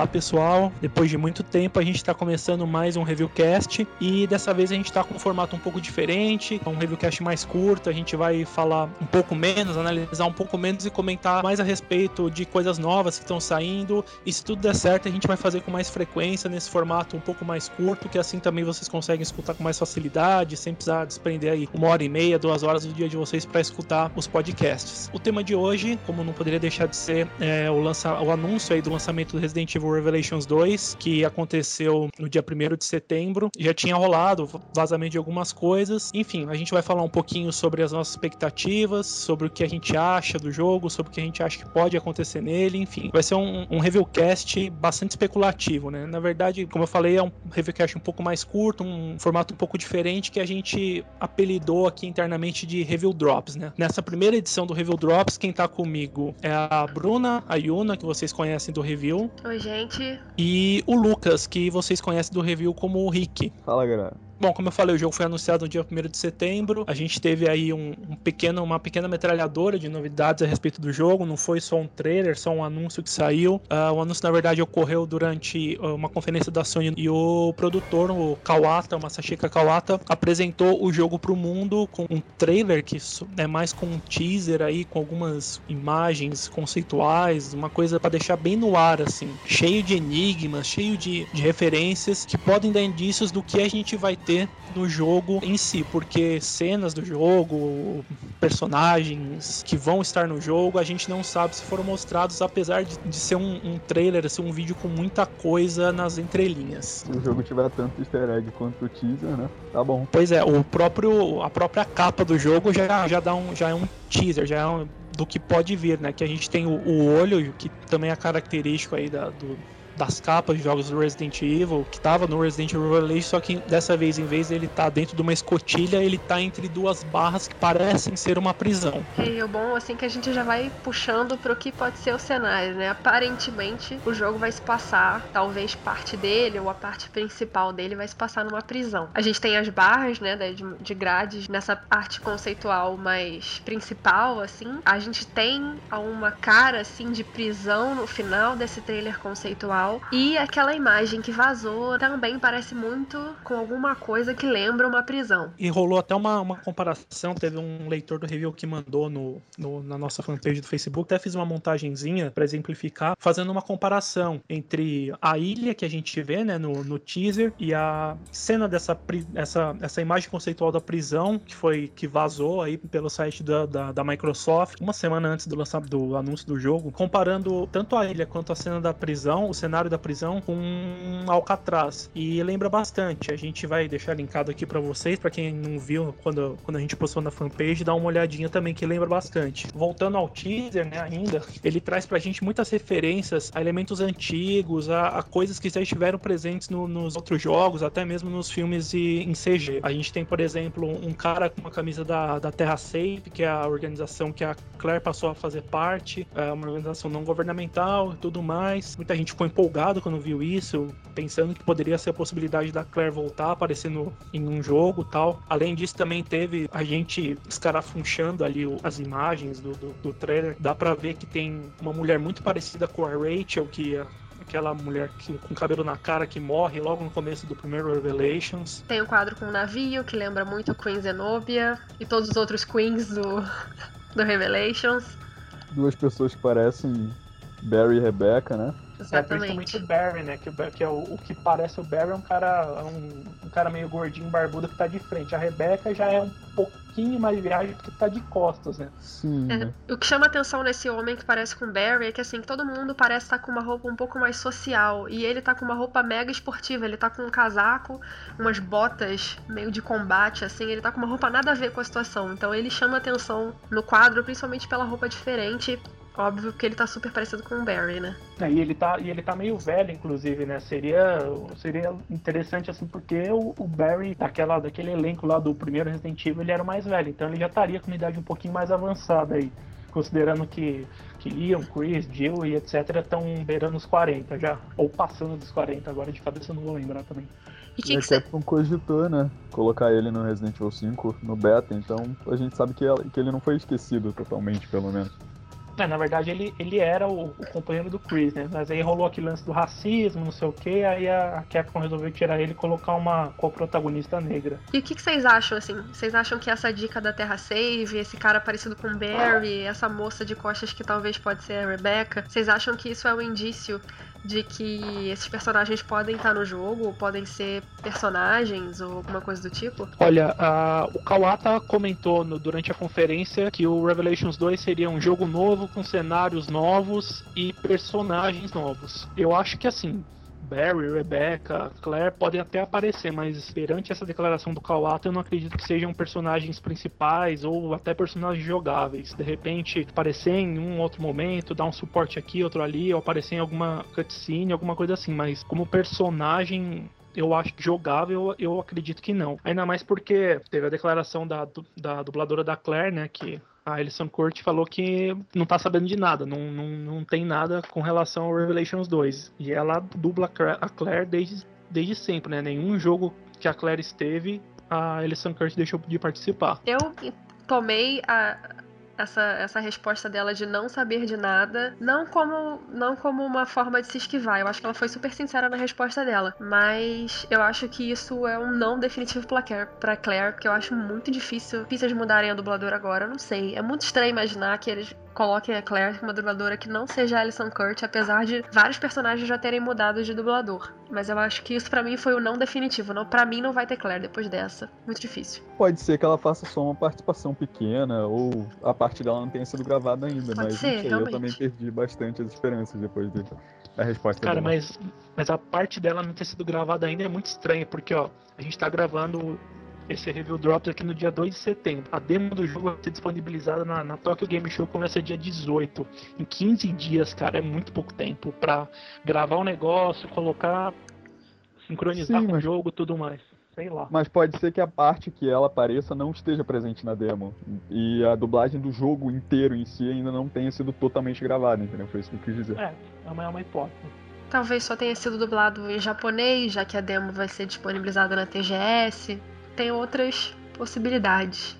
Olá pessoal, depois de muito tempo a gente está começando mais um reviewcast e dessa vez a gente está com um formato um pouco diferente, um reviewcast mais curto, a gente vai falar um pouco menos, analisar um pouco menos e comentar mais a respeito de coisas novas que estão saindo. E se tudo der certo a gente vai fazer com mais frequência nesse formato um pouco mais curto, que assim também vocês conseguem escutar com mais facilidade, sem precisar desprender aí uma hora e meia, duas horas do dia de vocês para escutar os podcasts. O tema de hoje, como não poderia deixar de ser, é o, lança, o anúncio aí do lançamento do Resident Evil Revelations 2, que aconteceu no dia 1 de setembro. Já tinha rolado vazamento de algumas coisas. Enfim, a gente vai falar um pouquinho sobre as nossas expectativas, sobre o que a gente acha do jogo, sobre o que a gente acha que pode acontecer nele. Enfim, vai ser um, um reviewcast bastante especulativo, né? Na verdade, como eu falei, é um reviewcast um pouco mais curto, um formato um pouco diferente que a gente apelidou aqui internamente de Review Drops, né? Nessa primeira edição do Review Drops, quem tá comigo é a Bruna, a Yuna, que vocês conhecem do review. Oi, gente. E o Lucas, que vocês conhecem do review como o Rick. Fala, galera. Bom, como eu falei, o jogo foi anunciado no dia 1 de setembro. A gente teve aí um, um, pequeno, uma pequena metralhadora de novidades a respeito do jogo. Não foi só um trailer, só um anúncio que saiu. Uh, o anúncio, na verdade, ocorreu durante uh, uma conferência da Sony e o produtor, o Kawata, o Masashika Kawata, apresentou o jogo para o mundo com um trailer que é mais com um teaser aí, com algumas imagens conceituais, uma coisa para deixar bem no ar, assim, cheio de enigmas, cheio de, de referências que podem dar indícios do que a gente vai ter ter no jogo em si, porque cenas do jogo, personagens que vão estar no jogo, a gente não sabe se foram mostrados, apesar de, de ser um, um trailer, ser um vídeo com muita coisa nas entrelinhas. Se o jogo tiver tanto easter egg quanto o teaser, né? Tá bom. Pois é, o próprio, a própria capa do jogo já, já dá um, já é um teaser, já é um, do que pode vir, né? Que a gente tem o, o olho, que também é característico aí da, do, das capas de jogos do Resident Evil, que estava no Resident Evil Village, só que dessa vez, em vez de ele tá dentro de uma escotilha, ele está entre duas barras que parecem ser uma prisão. E o bom, assim, que a gente já vai puxando para o que pode ser o cenário, né? Aparentemente, o jogo vai se passar, talvez parte dele ou a parte principal dele vai se passar numa prisão. A gente tem as barras, né, de grades nessa arte conceitual mais principal, assim. A gente tem uma cara, assim, de prisão no final desse trailer conceitual e aquela imagem que vazou também parece muito com alguma coisa que lembra uma prisão. E rolou até uma, uma comparação, teve um leitor do review que mandou no, no na nossa fanpage do Facebook, até fiz uma montagenzinha para exemplificar, fazendo uma comparação entre a ilha que a gente vê né, no, no teaser e a cena dessa essa, essa imagem conceitual da prisão que foi que vazou aí pelo site da, da, da Microsoft uma semana antes do lançamento do anúncio do jogo, comparando tanto a ilha quanto a cena da prisão, o cenário da prisão com Alcatraz. E lembra bastante. A gente vai deixar linkado aqui para vocês, para quem não viu quando, quando a gente postou na fanpage, dá uma olhadinha também que lembra bastante. Voltando ao teaser, né, ainda, ele traz pra gente muitas referências a elementos antigos, a, a coisas que já estiveram presentes no, nos outros jogos, até mesmo nos filmes de, em CG. A gente tem, por exemplo, um cara com uma camisa da, da Terra Safe, que é a organização que a Claire passou a fazer parte, é uma organização não governamental e tudo mais. Muita gente ficou empolgado quando viu isso, pensando que poderia ser a possibilidade da Claire voltar aparecendo em um jogo tal. Além disso, também teve a gente escarafunchando ali as imagens do, do, do trailer. Dá pra ver que tem uma mulher muito parecida com a Rachel, que é aquela mulher que, com cabelo na cara que morre logo no começo do primeiro Revelations. Tem um quadro com um navio que lembra muito Queen Zenobia e todos os outros Queens do, do Revelations. Duas pessoas que parecem Barry e Rebecca, né? É, principalmente o Barry, né? Que, que é o, o, que parece o Barry é um cara, é um, um, cara meio gordinho, barbudo que tá de frente. A Rebecca já é um pouquinho mais viagem porque tá de costas, né? Sim. É, né? o que chama atenção nesse homem que parece com o Barry é que assim, todo mundo parece estar tá com uma roupa um pouco mais social. E ele tá com uma roupa mega esportiva. Ele tá com um casaco, umas botas meio de combate, assim. Ele tá com uma roupa nada a ver com a situação. Então ele chama atenção no quadro, principalmente pela roupa diferente Óbvio que ele tá super parecido com o Barry, né? É, e ele tá, e ele tá meio velho, inclusive, né? Seria, seria interessante, assim, porque o, o, Barry, daquela, daquele elenco lá do primeiro Resident Evil, ele era mais velho. Então ele já estaria com uma idade um pouquinho mais avançada aí. Considerando que, que Leon, Chris, Jill e etc. estão beirando os 40 já. Ou passando dos 40 agora, de cabeça eu não vou lembrar também. E que, que você... Capcom cogitou, né? Colocar ele no Resident Evil 5, no beta, então a gente sabe que, que ele não foi esquecido totalmente, pelo menos. É, na verdade, ele, ele era o, o, companheiro do Chris, né? Mas aí rolou aquele lance do racismo, não sei o que, aí a Capcom resolveu tirar ele e colocar uma co-protagonista negra. E o que, que, vocês acham, assim? Vocês acham que essa dica da Terra Save, esse cara parecido com Barry, essa moça de costas que talvez pode ser a Rebecca, vocês acham que isso é um indício de que esses personagens podem estar no jogo, podem ser personagens ou alguma coisa do tipo? Olha, uh, o Kawata comentou no, durante a conferência que o Revelations 2 seria um jogo novo com cenários novos e personagens novos. Eu acho que assim, Barry, Rebecca, Claire podem até aparecer, mas perante essa declaração do Kawata, eu não acredito que sejam personagens principais ou até personagens jogáveis. De repente, aparecer em um outro momento, dar um suporte aqui, outro ali, ou aparecer em alguma cutscene, alguma coisa assim, mas como personagem eu acho jogável, eu acredito que não. Ainda mais porque teve a declaração da, da dubladora da Claire, né, que a Alison Court falou que não tá sabendo de nada, não, não, não tem nada com relação ao Revelations 2. E ela dubla a Claire desde, desde sempre, né? Nenhum jogo que a Claire esteve, a Alison Court deixou de participar. Eu tomei a, essa, essa resposta dela de não saber de nada, não como, não como uma forma de se esquivar. Eu acho que ela foi super sincera na resposta dela. Mas eu acho que isso é um não definitivo pra Claire, pra Claire porque eu acho muito difícil, difícil mudarem a dubladora agora. Não sei. É muito estranho imaginar que eles coloquem a Claire como uma dubladora que não seja a Alison Kurt, apesar de vários personagens já terem mudado de dublador. Mas eu acho que isso para mim foi o não definitivo. Não, para mim não vai ter Claire depois dessa. Muito difícil. Pode ser que ela faça só uma participação pequena ou a dela não tenha sido gravada ainda, Pode mas ser, sei, eu também perdi bastante as esperanças depois de, da resposta Cara, dela. mas, mas a parte dela não ter sido gravada ainda é muito estranha, porque ó, a gente tá gravando esse review drops aqui no dia 2 de setembro. A demo do jogo vai ser disponibilizada na, na Tokyo Game Show, começa dia 18. Em 15 dias, cara, é muito pouco tempo pra gravar o um negócio, colocar, sincronizar Sim, com mas... o jogo tudo mais. Sei lá. Mas pode ser que a parte que ela apareça não esteja presente na demo. E a dublagem do jogo inteiro em si ainda não tenha sido totalmente gravada, entendeu? Foi isso que eu quis dizer. É, é uma, é uma hipótese. Talvez só tenha sido dublado em japonês, já que a demo vai ser disponibilizada na TGS tem outras possibilidades.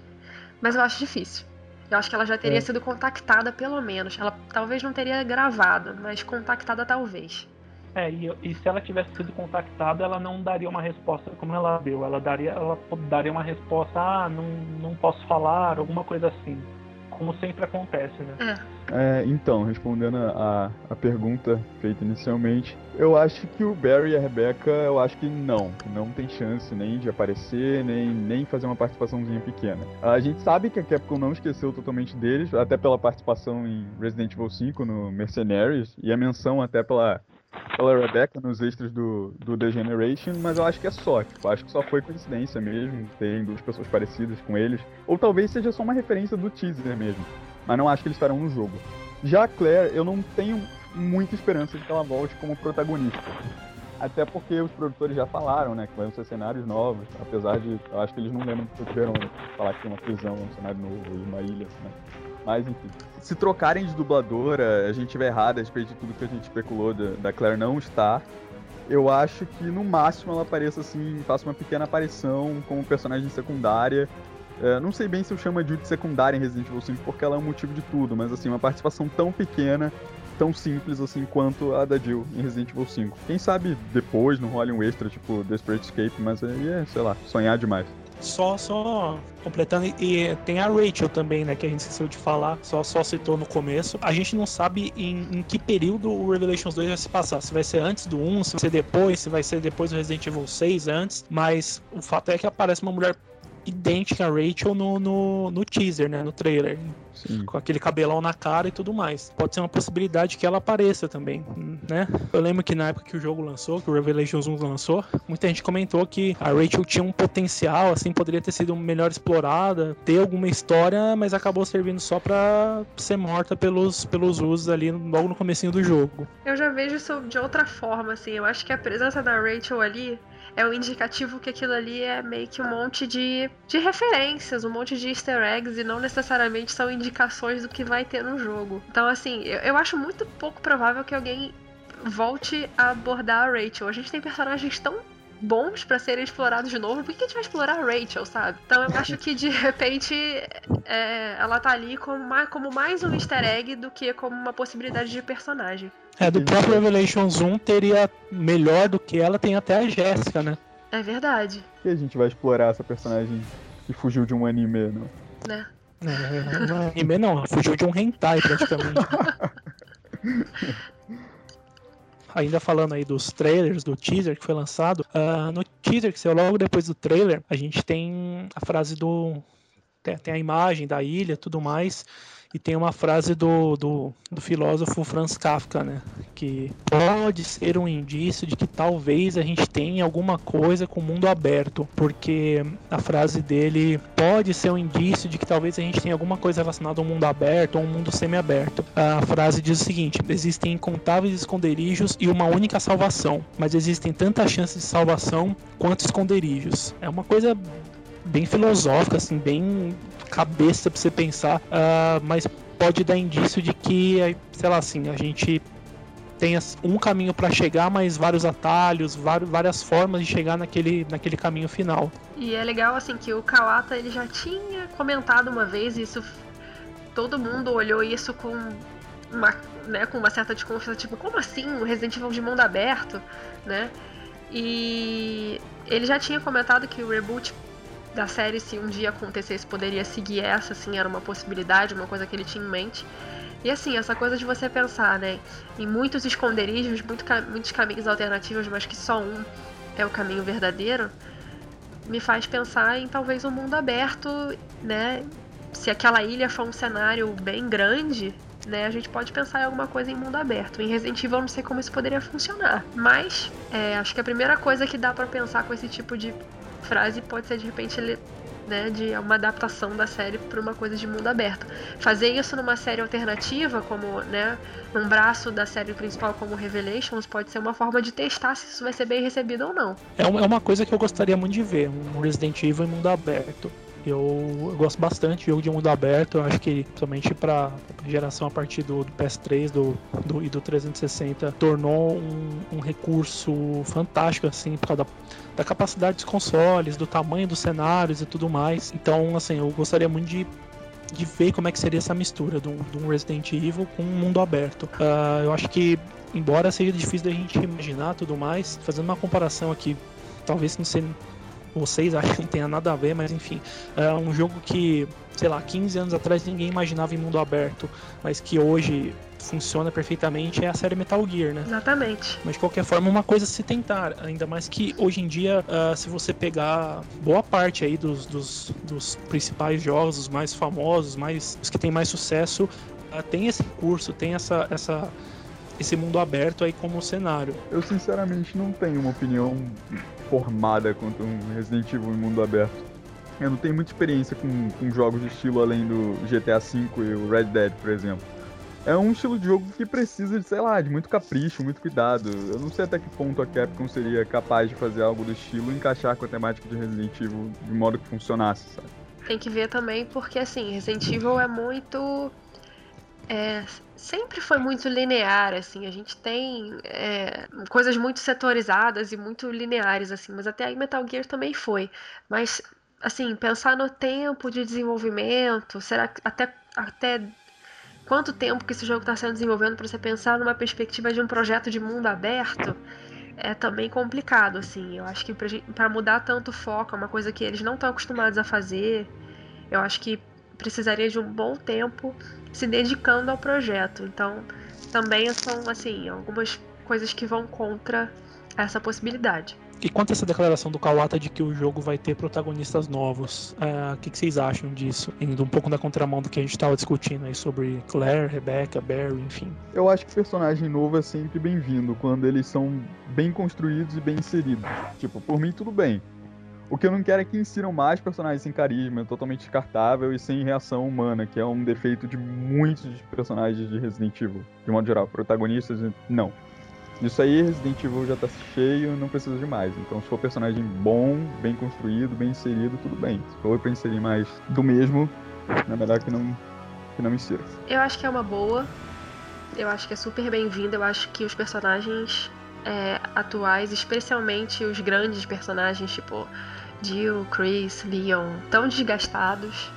Mas eu acho difícil. Eu acho que ela já teria é. sido contactada, pelo menos. Ela talvez não teria gravado, mas contactada talvez. É, e, e, se ela tivesse sido contactada, ela não daria uma resposta como ela deu. Ela daria, ela daria uma resposta, ah, não, não posso falar, alguma coisa assim como sempre acontece, né? É. é então, respondendo a, a pergunta feita inicialmente, eu acho que o Barry e a Rebecca, eu acho que não. Não tem chance nem de aparecer, nem, nem fazer uma participaçãozinha pequena. A gente sabe que a Capcom não esqueceu totalmente deles, até pela participação em Resident Evil 5 no Mercenaries, e a menção até pela pela Rebecca nos extras do, do The Generation, mas eu acho que é só, tipo, acho que só foi coincidência mesmo, terem duas pessoas parecidas com eles, ou talvez seja só uma referência do teaser mesmo, mas não acho que eles estarão no jogo. Já a Claire, eu não tenho muita esperança de que ela volte como protagonista. Até porque os produtores já falaram, né, que vão ser cenários novos, apesar de, eu acho que eles não lembram que tiveram falar que tem uma prisão, um cenário novo uma ilha, né. Mas enfim. Se trocarem de dubladora, a gente estiver errado a respeito de tudo que a gente especulou da, da Claire não estar. Eu acho que no máximo ela apareça assim, faça uma pequena aparição como personagem secundária. É, não sei bem se eu chamo a Jude secundária em Resident Evil 5 porque ela é o motivo de tudo, mas assim, uma participação tão pequena, tão simples assim quanto a da Jill em Resident Evil 5. Quem sabe depois não role um extra tipo Desperate Escape, mas aí é, sei lá, sonhar demais. Só, só completando, e tem a Rachel também, né, que a gente esqueceu de falar, só, só citou no começo. A gente não sabe em, em que período o Revelations 2 vai se passar, se vai ser antes do 1, se vai ser depois, se vai ser depois do Resident Evil 6 antes, mas o fato é que aparece uma mulher idêntica a Rachel no, no, no teaser, né? No trailer. Sim. Com aquele cabelão na cara e tudo mais. Pode ser uma possibilidade que ela apareça também, né? Eu lembro que na época que o jogo lançou, que o Revelations 1 lançou, muita gente comentou que a Rachel tinha um potencial, assim, poderia ter sido melhor explorada, ter alguma história, mas acabou servindo só pra ser morta pelos, pelos usos ali logo no comecinho do jogo. Eu já vejo isso de outra forma, assim. Eu acho que a presença da Rachel ali é um indicativo que aquilo ali é meio que um monte de, de referências, um monte de easter eggs e não necessariamente são indicações do que vai ter no jogo. Então, assim, eu, eu acho muito pouco provável que alguém volte a abordar a Rachel. A gente tem personagens tão bons para serem explorados de novo, por que a gente vai explorar a Rachel, sabe? Então eu acho que de repente é, ela tá ali como mais, como mais um easter egg do que como uma possibilidade de personagem. É, do próprio Revelations 1 teria melhor do que ela, tem até a Jéssica, né? É verdade. E a gente vai explorar essa personagem que fugiu de um anime, não? Né? É, não é anime não, fugiu de um hentai praticamente. ainda falando aí dos trailers, do teaser que foi lançado, uh, no teaser que saiu logo depois do trailer, a gente tem a frase do. Tem a imagem da ilha tudo mais. E tem uma frase do, do, do, filósofo Franz Kafka, né? Que pode ser um indício de que talvez a gente tenha alguma coisa com o mundo aberto. Porque a frase dele pode ser um indício de que talvez a gente tenha alguma coisa relacionada ao mundo aberto ou um mundo semi-aberto. A frase diz o seguinte: existem incontáveis esconderijos e uma única salvação, mas existem tantas chances de salvação quanto esconderijos. É uma coisa bem filosófica, assim, bem cabeça pra você pensar, uh, mas pode dar indício de que, sei lá, assim, a gente tem um caminho para chegar, mas vários atalhos, várias formas de chegar naquele, naquele caminho final. E é legal assim que o Kawata ele já tinha comentado uma vez isso, todo mundo olhou isso com uma, né, com uma certa desconfiança, tipo, como assim, um Resident Evil de mundo aberto, né? E ele já tinha comentado que o reboot da série, se um dia acontecesse, poderia seguir essa, assim, era uma possibilidade, uma coisa que ele tinha em mente. E assim, essa coisa de você pensar, né, em muitos esconderijos, muito, muitos caminhos alternativos, mas que só um é o caminho verdadeiro, me faz pensar em talvez um mundo aberto, né? Se aquela ilha for um cenário bem grande, né, a gente pode pensar em alguma coisa em mundo aberto. Em Resident Evil eu não sei como isso poderia funcionar, mas é, acho que a primeira coisa que dá para pensar com esse tipo de frase pode ser de repente né, de uma adaptação da série para uma coisa de mundo aberto. Fazer isso numa série alternativa, como né, num braço da série principal como Revelations, pode ser uma forma de testar se isso vai ser bem recebido ou não. É uma é coisa que eu gostaria muito de ver, um Resident Evil em mundo aberto. Eu, eu, gosto bastante de jogo de mundo aberto. Eu acho que, principalmente para geração a partir do, do PS3 do, do, e do 360, tornou um, um, recurso fantástico, assim, por causa da, da capacidade dos consoles, do tamanho dos cenários e tudo mais. Então, assim, eu gostaria muito de de ver como é que seria essa mistura de um, de Resident Evil com um mundo aberto. Uh, eu acho que, embora seja difícil da gente imaginar tudo mais, fazendo uma comparação aqui, talvez não seja vocês acham que não tenha nada a ver, mas enfim, é um jogo que, sei lá, 15 anos atrás ninguém imaginava em mundo aberto, mas que hoje funciona perfeitamente é a série Metal Gear, né? Exatamente. Mas de qualquer forma, uma coisa a se tentar, ainda mais que hoje em dia, uh, se você pegar boa parte aí dos, dos, dos, principais jogos, os mais famosos, mais, os que têm mais sucesso, uh, tem esse curso, tem essa, essa esse mundo aberto aí como cenário. Eu sinceramente não tenho uma opinião formada quanto um Resident Evil em mundo aberto. Eu não tenho muita experiência com, com jogos de estilo além do GTA V e o Red Dead, por exemplo. É um estilo de jogo que precisa de, sei lá, de muito capricho, muito cuidado. Eu não sei até que ponto a Capcom seria capaz de fazer algo do estilo e encaixar com a temática de Resident Evil de modo que funcionasse, sabe? Tem que ver também porque, assim, Resident Evil é muito é, sempre foi muito linear, assim. A gente tem é, coisas muito setorizadas e muito lineares, assim. Mas até aí Metal Gear também foi. Mas, assim, pensar no tempo de desenvolvimento, será que até, até quanto tempo que esse jogo está sendo desenvolvendo para você pensar numa perspectiva de um projeto de mundo aberto? É também complicado, assim. Eu acho que para mudar tanto o foco, é uma coisa que eles não estão acostumados a fazer. Eu acho que precisaria de um bom tempo se dedicando ao projeto. Então, também são assim algumas coisas que vão contra essa possibilidade. E quanto a essa declaração do Kawata de que o jogo vai ter protagonistas novos, é, o que, que, vocês acham disso? Indo um pouco na contramão do que a gente estava discutindo aí sobre Claire, Rebecca, Barry, enfim. Eu acho que personagem novo é sempre bem-vindo quando eles são bem construídos e bem inseridos. Tipo, por mim tudo bem. O que eu não quero é que insiram mais personagens sem carisma, totalmente descartável e sem reação humana, que é um defeito de muitos personagens de Resident Evil, de modo geral. Protagonistas, não. Isso aí, Resident Evil já tá cheio, não precisa de mais. Então, se for personagem bom, bem construído, bem inserido, tudo bem. Se for pra inserir mais do mesmo, é melhor que não, que não insira. Eu acho que é uma boa. Eu acho que é super bem-vindo. Eu acho que os personagens é, atuais, especialmente os grandes personagens tipo Jill, Chris, Leon, tão desgastados.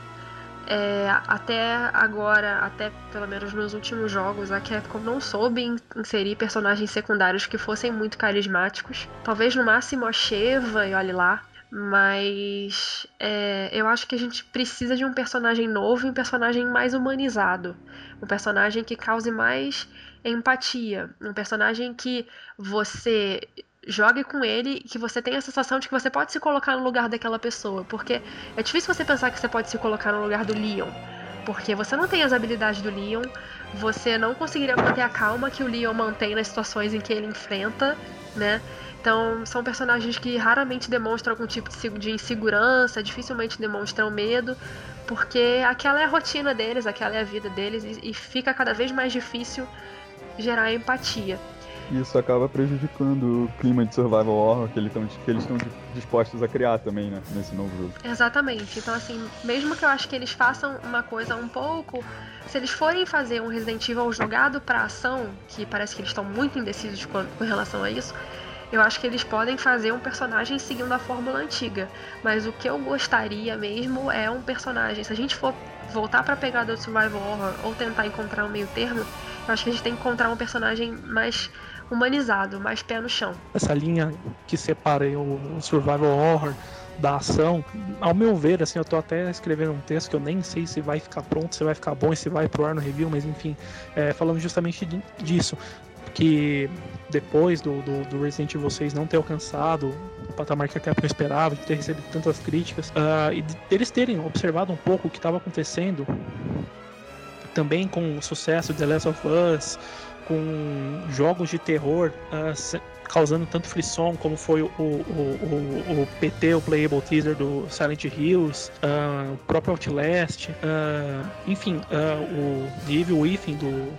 É, até agora, até pelo menos nos últimos jogos, a Capcom não soube inserir personagens secundários que fossem muito carismáticos. Talvez no máximo a Sheva e olhe lá. Mas é, eu acho que a gente precisa de um personagem novo e um personagem mais humanizado. Um personagem que cause mais empatia. Um personagem que você jogue com ele que você tenha a sensação de que você pode se colocar no lugar daquela pessoa. Porque é difícil você pensar que você pode se colocar no lugar do Leon. Porque você não tem as habilidades do Leon, você não conseguiria manter a calma que o Leon mantém nas situações em que ele enfrenta, né? Então, são personagens que raramente demonstram algum tipo de insegurança, dificilmente demonstram medo, porque aquela é a rotina deles, aquela é a vida deles, e fica cada vez mais difícil gerar empatia. Isso acaba prejudicando o clima de survival horror que, eles estão dispostos a criar também, né, nesse novo jogo. Exatamente. Então, assim, mesmo que eu acho que eles façam uma coisa um pouco. Se eles forem fazer um Resident Evil jogado pra ação, que parece que eles estão muito indecisos com, relação a isso, eu acho que eles podem fazer um personagem seguindo a fórmula antiga. Mas o que eu gostaria mesmo é um personagem. Se a gente for voltar pra pegada do survival horror ou tentar encontrar um meio termo, eu acho que a gente tem que encontrar um personagem mais humanizado, mais pé no chão. Essa linha que separa o survival horror da ação, ao meu ver, assim, eu tô até escrevendo um texto que eu nem sei se vai ficar pronto, se vai ficar bom se vai pro ar no review, mas enfim, é, falando justamente disso, que depois do, do, do, Resident Evil 6 não ter alcançado o patamar que a Capcom esperava, de ter recebido tantas críticas, uh, e de eles terem observado um pouco o que estava acontecendo, também com o sucesso de The Last of Us, com jogos de terror uh, causando tanto frisson como foi o, o, o, o, PT, o Playable Teaser do Silent Hills, uh, o próprio Outlast, uh, enfim, o Evil Within do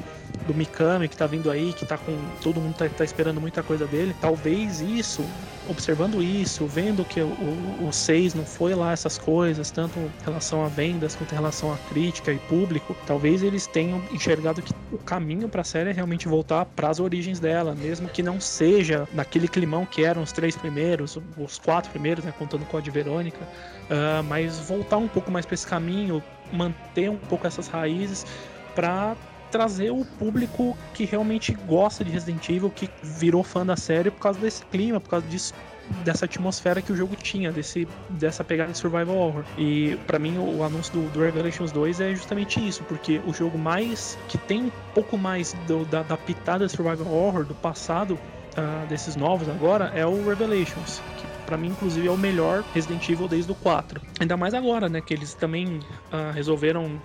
do Mikami que tá vindo aí, que tá com. Todo mundo tá, tá esperando muita coisa dele. Talvez isso, observando isso, vendo que o, 6 não foi lá essas coisas, tanto em relação a vendas quanto em relação a crítica e público, talvez eles tenham enxergado que o caminho para a série é realmente voltar para as origens dela, mesmo que não seja naquele climão que eram os três primeiros, os quatro primeiros, né, contando com a de Verônica, uh, mas voltar um pouco mais para esse caminho, manter um pouco essas raízes para trazer o público que realmente gosta de Resident Evil, que virou fã da série por causa desse clima, por causa disso dessa atmosfera que o jogo tinha, desse, dessa pegada de survival horror. E para mim o, anúncio do, do, Revelations 2 é justamente isso, porque o jogo mais que tem um pouco mais do, da, da pitada de survival horror do passado uh, desses novos agora é o Revelations, que para mim inclusive é o melhor Resident Evil desde o 4. Ainda mais agora, né, que eles também uh, resolveram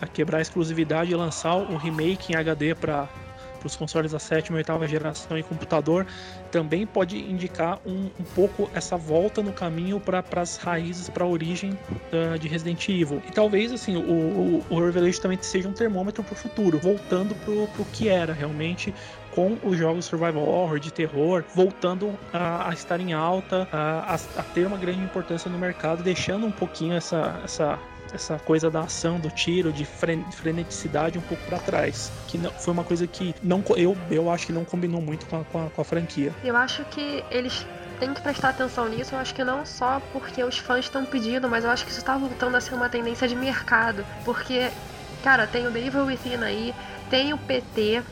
a quebrar a exclusividade e lançar um remake em HD para os consoles da sétima e oitava geração em computador, também pode indicar um, um pouco essa volta no caminho para as raízes, para a origem uh, de Resident Evil. E talvez assim o, o, o Revelation também seja um termômetro para o futuro, voltando para o que era realmente com os jogos survival horror, de terror, voltando a, a estar em alta, a, a, ter uma grande importância no mercado, deixando um pouquinho essa, essa essa coisa da ação, do tiro, de freneticidade um pouco para trás. Que não, foi uma coisa que não, eu, eu acho que não combinou muito com a, com a, com a franquia. Eu acho que eles têm que prestar atenção nisso. Eu acho que não só porque os fãs estão pedindo, mas eu acho que isso está voltando a ser uma tendência de mercado. Porque, cara, tem o The Evil Within aí, tem o PT,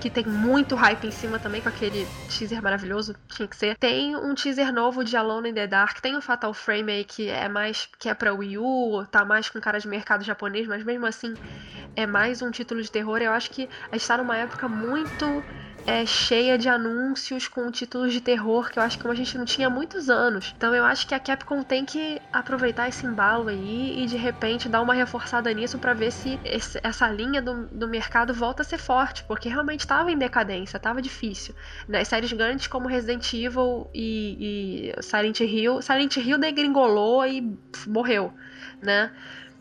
que tem muito hype em cima também, com aquele teaser maravilhoso, tinha que ser. Tem um teaser novo de Alone in the Dark, tem o Fatal Frame aí que é mais que é pra Wii U, tá mais com cara de mercado japonês, mas mesmo assim é mais um título de terror. Eu acho que a gente tá numa época muito é, cheia de anúncios com títulos de terror que eu acho que a gente não tinha há muitos anos. Então eu acho que a Capcom tem que aproveitar esse embalo aí e de repente dar uma reforçada nisso para ver se esse, essa linha do, do mercado volta a ser forte, porque realmente estava em decadência, estava difícil. Nas séries grandes como Resident Evil e, e Silent Hill, Silent Hill degringolou e morreu, né?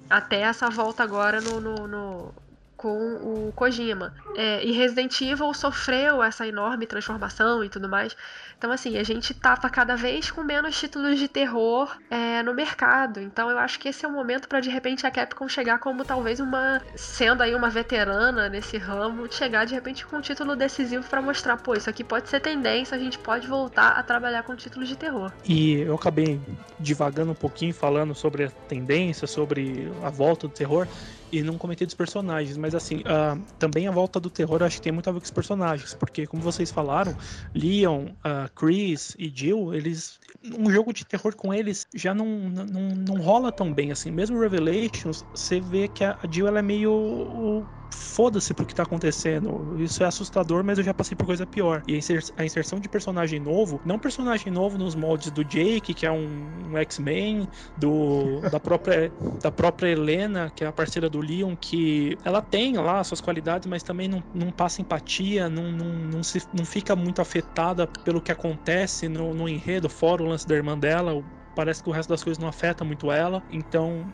Até essa volta agora no, no, no com o Kojima. É, e Resident Evil sofreu essa enorme transformação e tudo mais. Então, assim, a gente tapa cada vez com menos títulos de terror é, no mercado. Então, eu acho que esse é o momento para de repente a Capcom chegar como talvez uma. sendo aí uma veterana nesse ramo, chegar de repente com um título decisivo para mostrar, pô, isso aqui pode ser tendência, a gente pode voltar a trabalhar com títulos de terror. E eu acabei divagando um pouquinho falando sobre a tendência, sobre a volta do terror e não comentei dos personagens, mas assim, uh, também a volta do terror acho que tem muito a ver com os personagens, porque como vocês falaram, Leon, uh, Chris e Jill, eles um jogo de terror com eles já não, não, não rola tão bem assim. Mesmo Revelations, você vê que a Jill ela é meio foda-se pro que tá acontecendo. Isso é assustador, mas eu já passei por coisa pior. E a inserção de personagem novo, não personagem novo nos moldes do Jake, que é um, um X-Men, do da própria da própria Helena, que é a parceira do Leon, que ela tem lá suas qualidades, mas também não, não passa empatia, não, não, não, se, não fica muito afetada pelo que acontece no, no enredo, fora o lance da irmã dela. Parece que o resto das coisas não afeta muito ela. Então,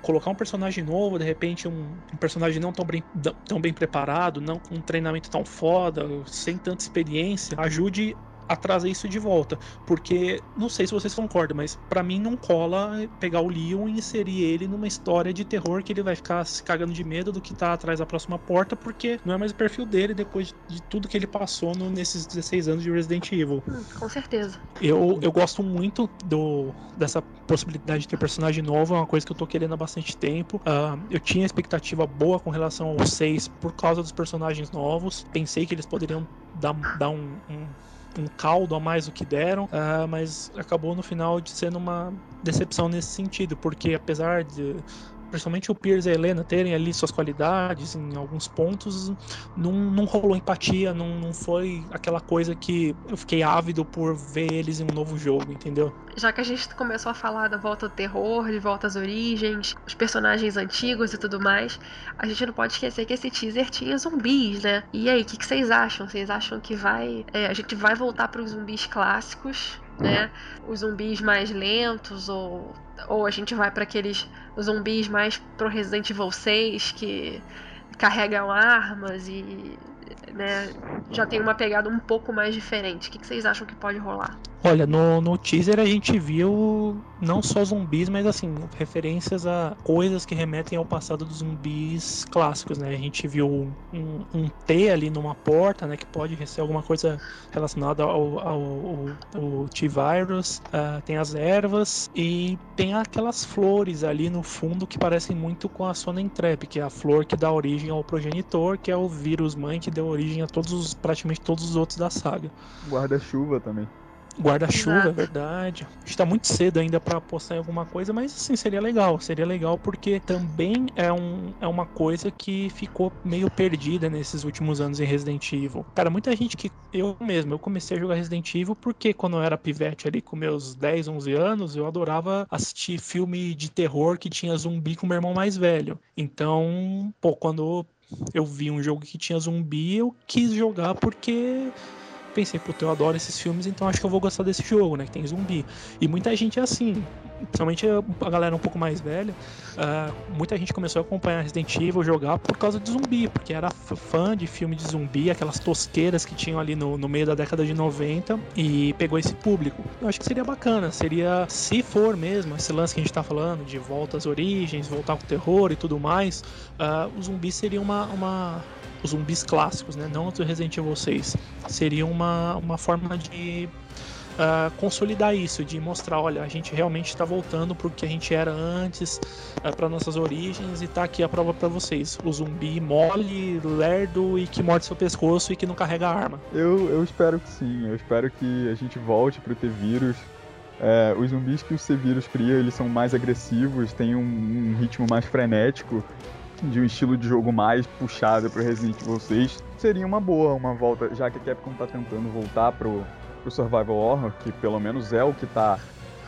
colocar um personagem novo, de repente um, um, personagem não tão bem, tão bem preparado, não com um treinamento tão foda, sem tanta experiência, ajude a trazer isso de volta. Porque, não sei se vocês concordam, mas para mim não cola pegar o Leon e inserir ele numa história de terror que ele vai ficar se cagando de medo do que tá atrás da próxima porta, porque não é mais o perfil dele depois de tudo que ele passou no, nesses 16 anos de Resident Evil. Hum, com certeza. Eu, eu gosto muito do, dessa possibilidade de ter personagem novo, é uma coisa que eu tô querendo há bastante tempo. Uh, eu tinha expectativa boa com relação ao 6 por causa dos personagens novos. Pensei que eles poderiam dar, dar um, um um caldo a mais do que deram, uh, mas acabou no final de sendo uma decepção nesse sentido, porque apesar de principalmente o Piers e a Helena terem ali suas qualidades em alguns pontos, não, não rolou empatia, não, não foi aquela coisa que eu fiquei ávido por ver eles em um novo jogo, entendeu? Já que a gente começou a falar da volta do terror, de volta às origens, os personagens antigos e tudo mais, a gente não pode esquecer que esse teaser tinha zumbis, né? E aí, o que, que, vocês acham? Vocês acham que vai. É, a gente vai voltar para os zumbis clássicos? Né? Os zumbis mais lentos ou ou a gente vai para aqueles zumbis mais pro Resident Evil 6 que carregam armas e né, já tem uma pegada um pouco mais diferente. O que, vocês acham que pode rolar? Olha, no, no teaser a gente viu não só zumbis, mas assim, referências a coisas que remetem ao passado dos zumbis clássicos, né? A gente viu um, um T ali numa porta, né? Que pode ser alguma coisa relacionada ao, ao, ao, ao T-Virus. Uh, tem as ervas e tem aquelas flores ali no fundo que parecem muito com a Sonentrep, que é a flor que dá origem ao progenitor, que é o vírus mãe que deu origem a todos os, praticamente todos os outros da saga. Guarda-chuva também. Guarda-chuva, é verdade. Está muito cedo ainda para postar em alguma coisa, mas assim, seria legal. Seria legal porque também é, um, é uma coisa que ficou meio perdida nesses últimos anos em Resident Evil. Cara, muita gente que. Eu mesmo, eu comecei a jogar Resident Evil porque quando eu era pivete ali com meus 10, 11 anos, eu adorava assistir filme de terror que tinha zumbi com meu irmão mais velho. Então, pô, quando eu vi um jogo que tinha zumbi, eu quis jogar porque pensei, puta, eu adoro esses filmes, então acho que eu vou gostar desse jogo, né? Que tem zumbi. E muita gente é assim, principalmente a galera um pouco mais velha, uh, muita gente começou a acompanhar Resident Evil, jogar por causa de zumbi, porque era fã de filme de zumbi, aquelas tosqueiras que tinham ali no, no meio da década de 90 e pegou esse público. Eu acho que seria bacana, seria, se for mesmo, esse lance que a gente tá falando, de volta às origens, voltar com o terror e tudo mais, uh, o zumbi seria uma, uma os zumbis clássicos, né? não os do Resident Evil 6. Seria uma, uma forma de uh, consolidar isso, de mostrar, olha, a gente realmente está voltando para o que a gente era antes, uh, ah, para nossas origens, e tá aqui a prova para vocês. O zumbi mole, lerdo e que morde seu pescoço e que não carrega arma. Eu, eu espero que sim, eu espero que a gente volte para o T-Vírus. É, os zumbis que o C-Vírus cria, eles são mais agressivos, têm um, um ritmo mais frenético, de um estilo de jogo mais puxado pro Resident Evil 6, seria uma boa uma volta, já que a Capcom tá tentando voltar pro, pro Survival Horror, que pelo menos é o que tá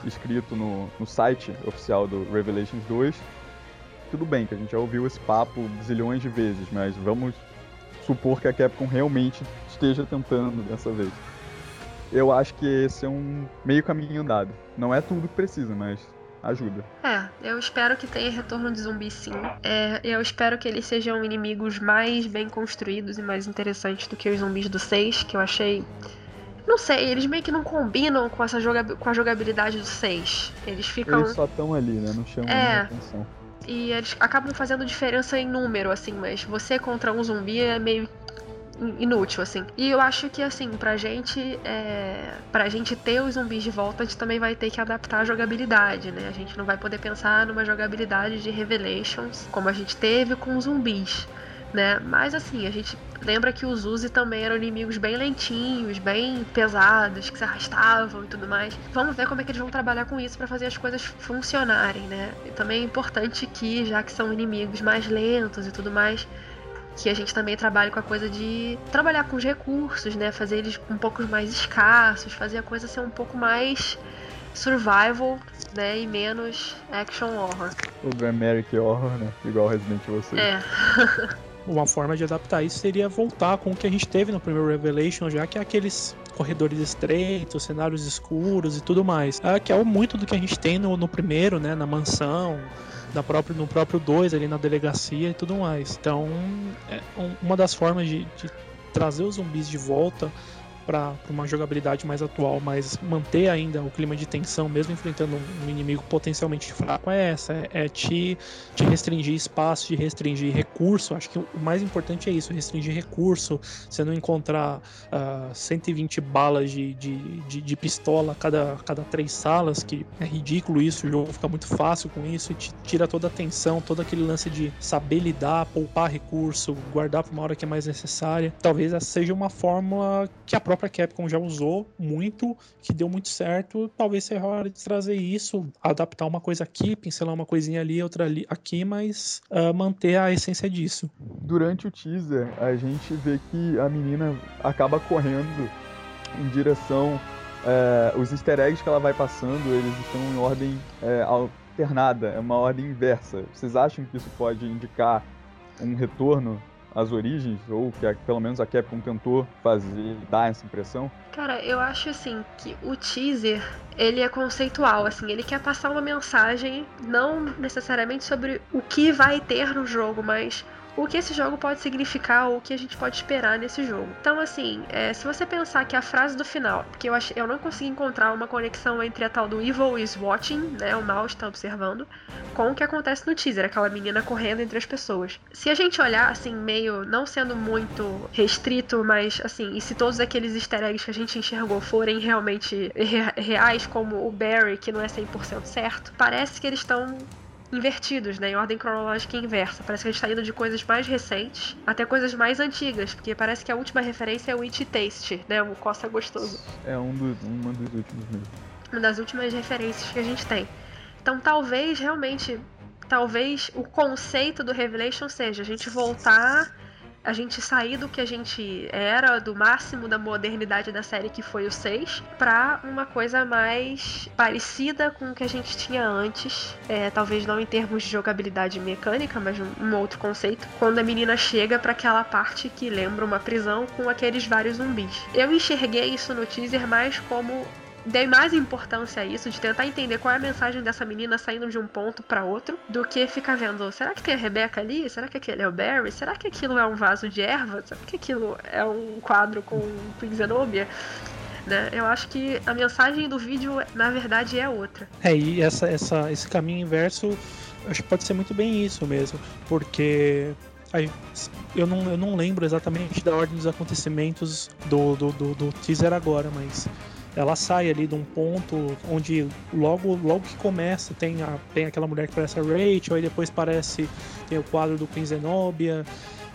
escrito no, no site oficial do Revelations 2. Tudo bem que a gente já ouviu esse papo zilhões de vezes, mas vamos supor que a Capcom realmente esteja tentando dessa vez. Eu acho que esse é um meio caminho andado. Não é tudo que precisa, mas ajuda. É, eu espero que tenha retorno de zumbi sim. É, eu espero que eles sejam inimigos mais bem construídos e mais interessantes do que os zumbis do 6, que eu achei. Não sei, eles meio que não combinam com, essa joga... com a jogabilidade do 6. Eles ficam. Eles só estão ali, né? Não chamam é. atenção. E eles acabam fazendo diferença em número, assim, mas você contra um zumbi é meio inútil, assim. E eu acho que, assim, pra gente, é... pra gente ter os zumbis de volta, a gente também vai ter que adaptar a jogabilidade, né? A gente não vai poder pensar numa jogabilidade de Revelations como a gente teve com zumbis, né? Mas, assim, a gente lembra que os Uzi também eram inimigos bem lentinhos, bem pesados, que se arrastavam e tudo mais. Vamos ver como é que eles vão trabalhar com isso para fazer as coisas funcionarem, né? E também é importante que, já que são inimigos mais lentos e tudo mais, que a gente também trabalhe com a coisa de trabalhar com os recursos, né? Fazer eles um pouco mais escassos, fazer a coisa ser um pouco mais survival, né? E menos action horror. O Grameric horror, né? Igual Resident Evil 6. É. Uma forma de adaptar isso seria voltar com o que a gente teve no primeiro Revelation, já que é aqueles corredores estreitos, cenários escuros e tudo mais. É, que é muito do que a gente tem no, no primeiro, né? Na mansão, própria, no próprio 2 ali na delegacia e tudo mais. Então, é uma das formas de, de trazer os zumbis de volta para uma jogabilidade mais atual, mas manter ainda o clima de tensão, mesmo enfrentando um inimigo potencialmente fraco, é essa: é, é te, te restringir espaço, te restringir recurso. Acho que o mais importante é isso: restringir recurso. Você não encontrar uh, ah, 120 balas de, de, de, de, pistola a cada, cada três salas, que é ridículo isso. O jogo fica muito fácil com isso e te tira toda a tensão, todo aquele lance de saber lidar, poupar recurso, guardar para uma hora que é mais necessária. Talvez essa seja uma fórmula que a própria Capcom já usou muito, que deu muito certo. Talvez seja a hora de trazer isso, adaptar uma coisa aqui, pincelar uma coisinha ali, outra ali, aqui, mas uh, manter a essência disso. Durante o teaser, a gente vê que a menina acaba correndo em direção. É, os easter eggs que ela vai passando, eles estão em ordem é, alternada, é uma ordem inversa. Vocês acham que isso pode indicar um retorno as origens, ou que pelo menos a Capcom tentou fazer, dar essa impressão? Cara, eu acho assim que o teaser, ele é conceitual, assim, ele quer passar uma mensagem não necessariamente sobre o que vai ter no jogo, mas o que esse jogo pode significar ou o que a gente pode esperar nesse jogo. Então, assim, é, se você pensar que a frase do final, porque eu, eu não consegui encontrar uma conexão entre a tal do Evil is Watching, né, o mal está observando, com o que acontece no teaser, aquela menina correndo entre as pessoas. Se a gente olhar, assim, meio, não sendo muito restrito, mas, assim, e se todos aqueles easter eggs que a gente enxergou forem realmente reais, como o Barry, que não é 100% certo, parece que eles estão invertidos, né? Em ordem cronológica inversa. Parece que a gente tá indo de coisas mais recentes até coisas mais antigas, porque parece que a última referência é o It Taste, né? O Costa Gostoso. É um do, uma dos últimos mesmo. Uma das últimas referências que a gente tem. Então talvez realmente. Talvez o conceito do Revelation seja a gente voltar a gente sair do que a gente era, do máximo da modernidade da série que foi o 6, pra uma coisa mais parecida com o que a gente tinha antes. É, talvez não em termos de jogabilidade mecânica, mas um, um outro conceito. Quando a menina chega para aquela parte que lembra uma prisão com aqueles vários zumbis. Eu enxerguei isso no teaser mais como dei mais importância a isso, de tentar entender qual é a mensagem dessa menina saindo de um ponto para outro, do que ficar vendo, será que tem a Rebecca ali? Será que aquele é o Barry? Será que aquilo é um vaso de erva? Será que aquilo é um quadro com Queen Zenobia? Né? Eu acho que a mensagem do vídeo, na verdade, é outra. É, e essa, essa, esse caminho inverso, acho que pode ser muito bem isso mesmo, porque eu não, eu não lembro exatamente da ordem dos acontecimentos do, do, do, do teaser agora, mas ela sai ali de um ponto onde logo logo que começa tem, a, tem aquela mulher que parece a Rachel, aí depois parece tem o quadro do Queen Zenobia,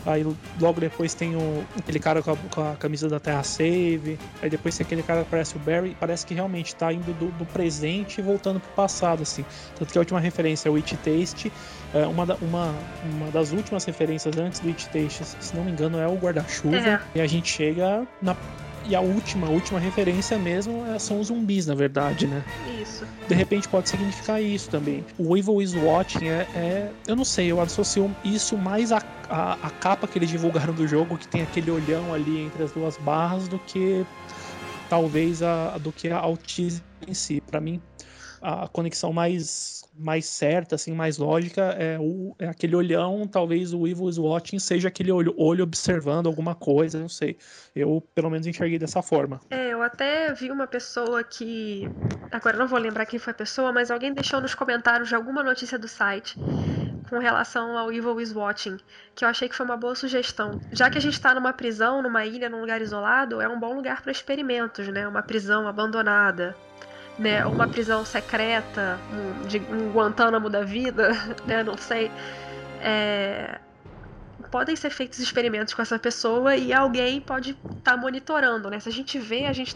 aí logo depois tem o, aquele cara com a, com a, camisa da Terra Save, aí depois tem aquele cara que parece o Barry, parece que realmente está indo do, do, presente e voltando pro passado, assim. Tanto que a última referência é o It Taste, é uma, da, uma, uma das últimas referências antes do It Taste, se não me engano, é o guarda-chuva, é. e a gente chega na e a última, a última referência mesmo é, são os zumbis, na verdade, né? Isso. De repente pode significar isso também. O Evil is Watching é, é eu não sei, eu associo isso mais a, a, capa que eles divulgaram do jogo, que tem aquele olhão ali entre as duas barras, do que talvez a, do que a autismo em si. Para mim, a conexão mais mais certa, assim, mais lógica, é, o, é aquele olhão, talvez o Evil is Watching seja aquele olho, olho observando alguma coisa, não sei. Eu, pelo menos, enxerguei dessa forma. É, eu até vi uma pessoa que. Agora não vou lembrar quem foi a pessoa, mas alguém deixou nos comentários de alguma notícia do site com relação ao Evil is Watching, que eu achei que foi uma boa sugestão. Já que a gente está numa prisão, numa ilha, num lugar isolado, é um bom lugar para experimentos, né? Uma prisão abandonada né, uma prisão secreta, um, de, um Guantánamo da vida, né, não sei. É, podem ser feitos experimentos com essa pessoa e alguém pode estar tá monitorando, né? Se a gente vê, a gente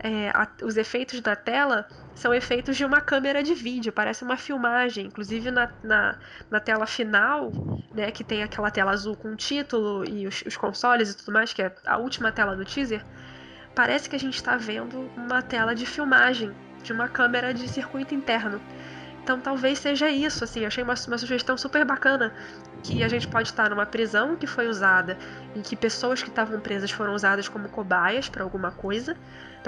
é, a, os efeitos da tela são efeitos de uma câmera de vídeo, parece uma filmagem. Inclusive na, na, na tela final, né, que tem aquela tela azul com o título e os, os consoles e tudo mais, que é a última tela do teaser, parece que a gente está vendo uma tela de filmagem de uma câmera de circuito interno. Então talvez seja isso, assim, achei uma, uma sugestão super bacana que a gente pode estar numa prisão que foi usada em que pessoas que estavam presas foram usadas como cobaias para alguma coisa,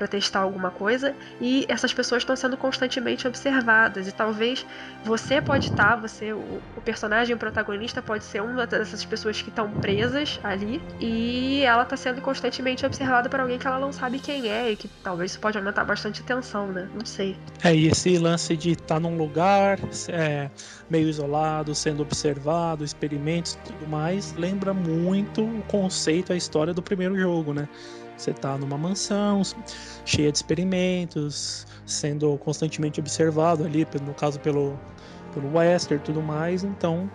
para testar alguma coisa, e essas pessoas estão sendo constantemente observadas. E talvez você pode estar, você, o, o personagem o protagonista pode ser uma dessas pessoas que estão presas ali, e ela está sendo constantemente observada por alguém que ela não sabe quem é, e que talvez isso pode aumentar bastante tensão, né? Não sei. É, e esse lance de estar tá num lugar é, meio isolado, sendo observado, experimentos e tudo mais, lembra muito o conceito, a história do primeiro jogo, né? Você tá numa mansão cheia de experimentos, sendo constantemente observado ali, no caso pelo, pelo Wester e tudo mais, então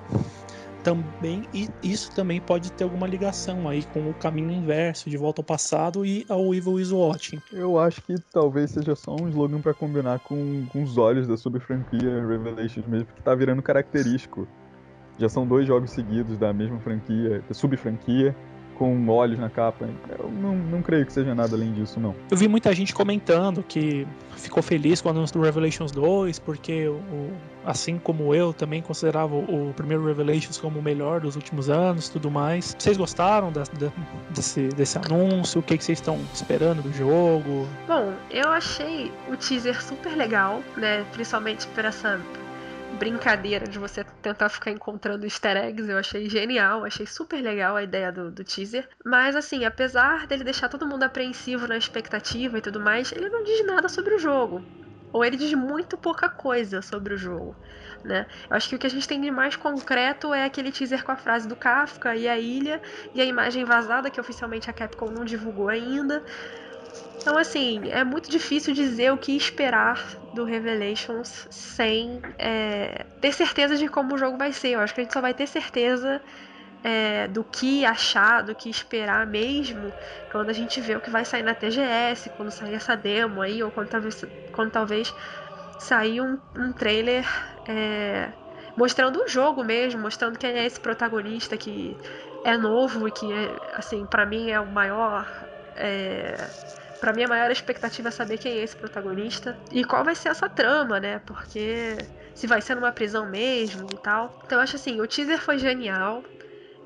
também isso também pode ter alguma ligação aí com o caminho inverso, de volta ao passado e ao Evil is Watching. Eu acho que talvez seja só um slogan para combinar com, com os olhos da sub-franquia Revelations mesmo, que tá virando característico. Já são dois jogos seguidos da mesma franquia, sub-franquia, com olhos na capa. Eu não, não creio que seja nada além disso, não. Eu vi muita gente comentando que ficou feliz com o anúncio do Revelations 2, porque o, assim como eu também considerava o, primeiro Revelations como o melhor dos últimos anos tudo mais. Vocês gostaram da, da, desse, desse anúncio? O que, que vocês estão esperando do jogo? Bom, eu achei o teaser super legal, né? Principalmente por essa brincadeira de você tentar ficar encontrando easter eggs, eu achei genial, achei super legal a ideia do, do teaser. Mas assim, apesar dele deixar todo mundo apreensivo na expectativa e tudo mais, ele não diz nada sobre o jogo. Ou ele diz muito pouca coisa sobre o jogo. Né? Eu acho que o que a gente tem de mais concreto é aquele teaser com a frase do Kafka e a ilha e a imagem vazada que oficialmente a Capcom não divulgou ainda. Então, assim, é muito difícil dizer o que esperar do Revelations sem é, ter certeza de como o jogo vai ser. Eu acho que a gente só vai ter certeza é, do que achar, do que esperar mesmo, quando a gente vê o que vai sair na TGS, quando sair essa demo aí, ou quando talvez, quando talvez sair um, um trailer é, mostrando o jogo mesmo, mostrando quem é esse protagonista que é novo e que, assim, para mim é o maior. É, para mim a maior expectativa é saber quem é esse protagonista e qual vai ser essa trama, né? Porque se vai ser numa prisão mesmo e tal. Então eu acho assim, o teaser foi genial,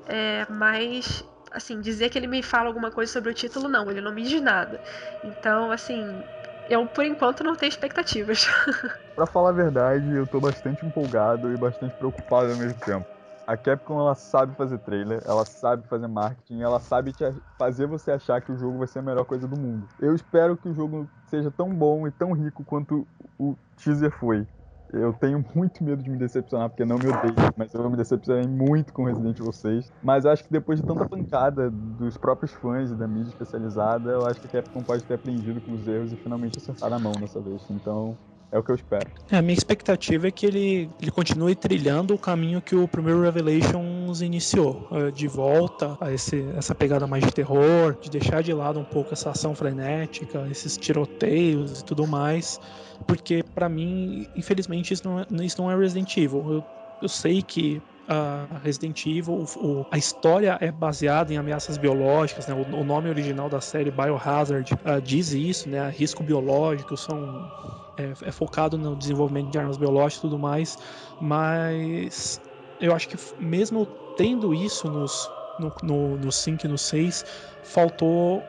é, mas assim, dizer que ele me fala alguma coisa sobre o título, não, ele não me diz nada. Então, assim, eu por enquanto não tenho expectativas. para falar a verdade, eu tô bastante empolgado e bastante preocupado ao mesmo tempo a Capcom ela sabe fazer trailer, ela sabe fazer marketing, ela sabe fazer você achar que o jogo vai ser a melhor coisa do mundo. Eu espero que o jogo seja tão bom e tão rico quanto o teaser foi. Eu tenho muito medo de me decepcionar, porque não me odeio, mas eu me decepcionei muito com Resident Evil 6. Mas acho que depois de tanta pancada dos próprios fãs e da mídia especializada, eu acho que a Capcom pode ter aprendido com os erros e finalmente acertar a mão dessa vez. Então, é o que eu espero. É, a minha expectativa é que ele, ele continue trilhando o caminho que o primeiro Revelations iniciou, é, de volta a esse, essa pegada mais de terror, de deixar de lado um pouco essa ação frenética, esses tiroteios e tudo mais, porque para mim, infelizmente, isso não é, isso não é Resident Evil. Eu, eu sei que uh, Resident Evil, o, a história é baseada em ameaças biológicas, né? o, o nome original da série Biohazard uh, diz isso, né? Risco biológico são é, é, focado no desenvolvimento de armas biológicas e tudo mais, mas eu acho que mesmo tendo isso nos, no, no, no 5 e no 6, faltou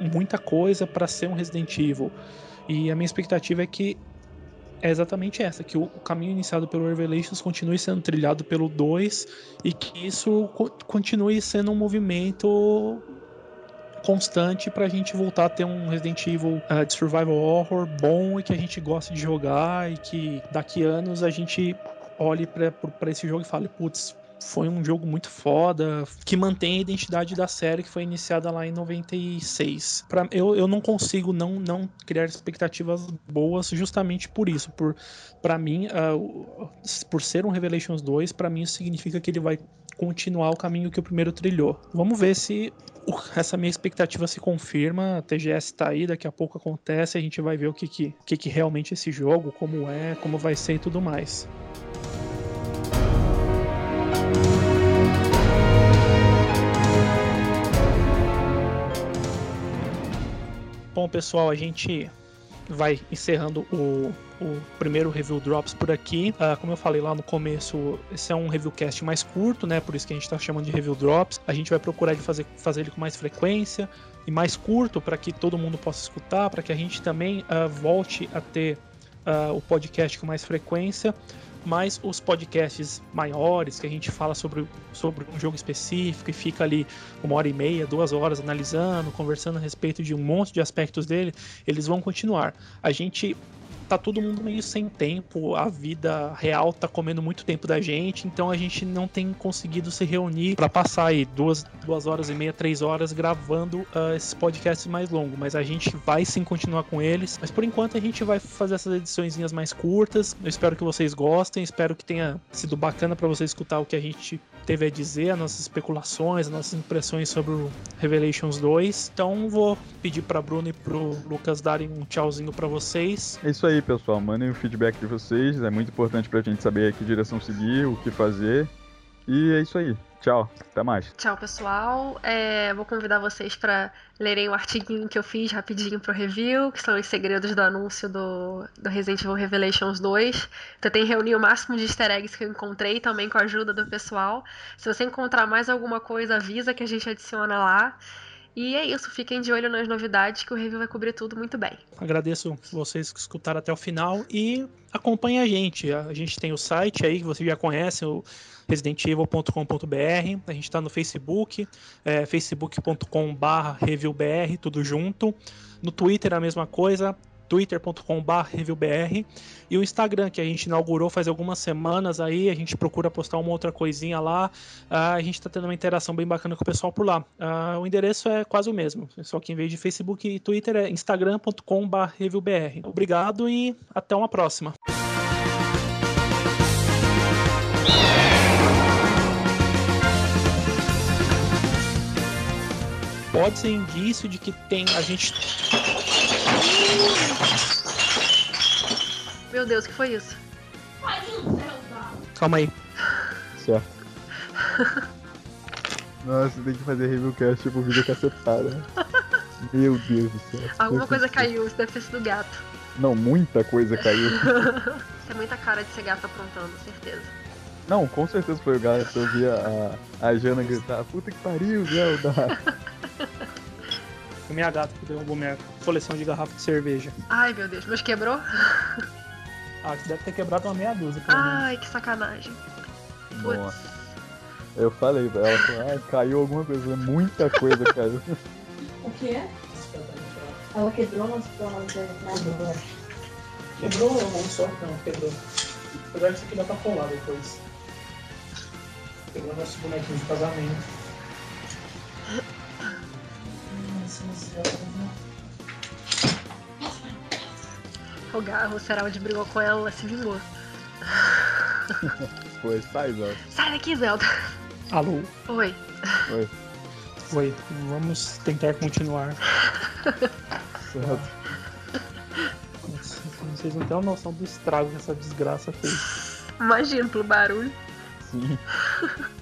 muita coisa para ser um Resident Evil. E a minha expectativa é que é exatamente essa, que o, caminho iniciado pelo Revelations continue sendo trilhado pelo 2 e que isso co continue sendo um movimento constante pra gente voltar a ter um Resident Evil uh, de survival horror bom e que a gente gosta de jogar e que daqui anos a gente olhe para esse jogo e fale, putz, foi um jogo muito foda, que mantém a identidade da série que foi iniciada lá em 96. Pra, eu, eu não consigo não, não criar expectativas boas justamente por isso. Por para mim, uh, por ser um Revelations 2, para mim isso significa que ele vai continuar o caminho que o primeiro trilhou. Vamos ver se essa minha expectativa se confirma. A TGS tá aí, daqui a pouco acontece, a gente vai ver o que que, que, que realmente esse jogo, como é, como vai ser e tudo mais. Bom, pessoal, a gente vai encerrando o, o primeiro review drops por aqui. Uh, como eu falei lá no começo, esse é um reviewcast mais curto, né? Por isso que a gente está chamando de review drops. A gente vai procurar de fazer, fazer ele com mais frequência e mais curto para que todo mundo possa escutar, para que a gente também uh, volte a ter uh, o podcast com mais frequência mas os podcasts maiores, que a gente fala sobre, sobre um jogo específico e fica ali uma hora e meia, duas horas analisando, conversando a respeito de um monte de aspectos dele, eles vão continuar. A gente tá todo mundo meio sem tempo, a vida real tá comendo muito tempo da gente, então a gente não tem conseguido se reunir para passar aí duas, duas horas e meia, três horas gravando uh, esses podcasts mais longos, mas a gente vai sim continuar com eles, mas por enquanto a gente vai fazer essas edições mais curtas, eu espero que vocês gostem, espero que tenha sido bacana para vocês escutar o que a gente teve a dizer, as nossas especulações, as nossas impressões sobre o Revelations 2. Então vou pedir para Bruno e pro Lucas darem um tchauzinho para vocês. É isso aí, pessoal. Mandem o feedback de vocês. É muito importante pra gente saber que direção seguir, o que fazer. E é isso aí. Tchau, até mais. Tchau, pessoal. É, vou convidar vocês para lerem o artiguinho que eu fiz rapidinho pro review, que são os segredos do anúncio do, do Resident Evil Revelations 2. Tentei reunir o máximo de easter eggs que eu encontrei, também com a ajuda do pessoal. Se você encontrar mais alguma coisa, avisa que a gente adiciona lá. E é isso, fiquem de olho nas novidades que o review vai cobrir tudo muito bem. Agradeço vocês que escutaram até o final e acompanhem a gente. A gente tem o site aí que vocês já conhecem, o residentevil.com.br. A gente está no Facebook, é, facebook.com.br reviewbr, tudo junto. No Twitter a mesma coisa, twitter.com.br reviewbr e o Instagram que a gente inaugurou faz algumas semanas aí, a gente procura postar uma outra coisinha lá, uh, a gente está tendo uma interação bem bacana com o pessoal por lá. Uh, o endereço é quase o mesmo, só que em vez de Facebook e Twitter é instagram.com.br reviewbr. Obrigado e até uma próxima. pode ser indício de que tem a gente. Meu Deus, o que foi isso? Calma aí. Certo. Nossa, tem que fazer reviewcast tipo vídeo cacetada. Né? Meu Deus do céu. Alguma coisa caiu, isso deve ter sido gato. Não, muita coisa caiu. Tem muita cara de ser gato aprontando, certeza. Não, com certeza foi o gato. Eu vi a, a Jana gritar, puta que pariu, Zelda. Foi minha gata que derrubou minha coleção de garrafas de cerveja. Ai, meu Deus, mas quebrou? Ah, deve ter quebrado uma meia dúzia. Ai, que sacanagem. Nossa. Eu falei pra ela, falou, ah, caiu alguma coisa, muita coisa caiu. O que é? Ela quebrou mas ela não quebrou. Quebrou ou só? Não, quebrou. Apesar disso aqui dá pra colar depois. Pegou nosso bonequinho de casamento. O Garro, o Seraldi brigou com ela, ela se vingou. Foi, sai, Zelda. Sai daqui, Zelda. Alô? Oi. Oi. Oi, vamos tentar continuar. Certo. Vocês não têm uma noção do estrago que essa desgraça fez. Imagina pelo barulho. Sim.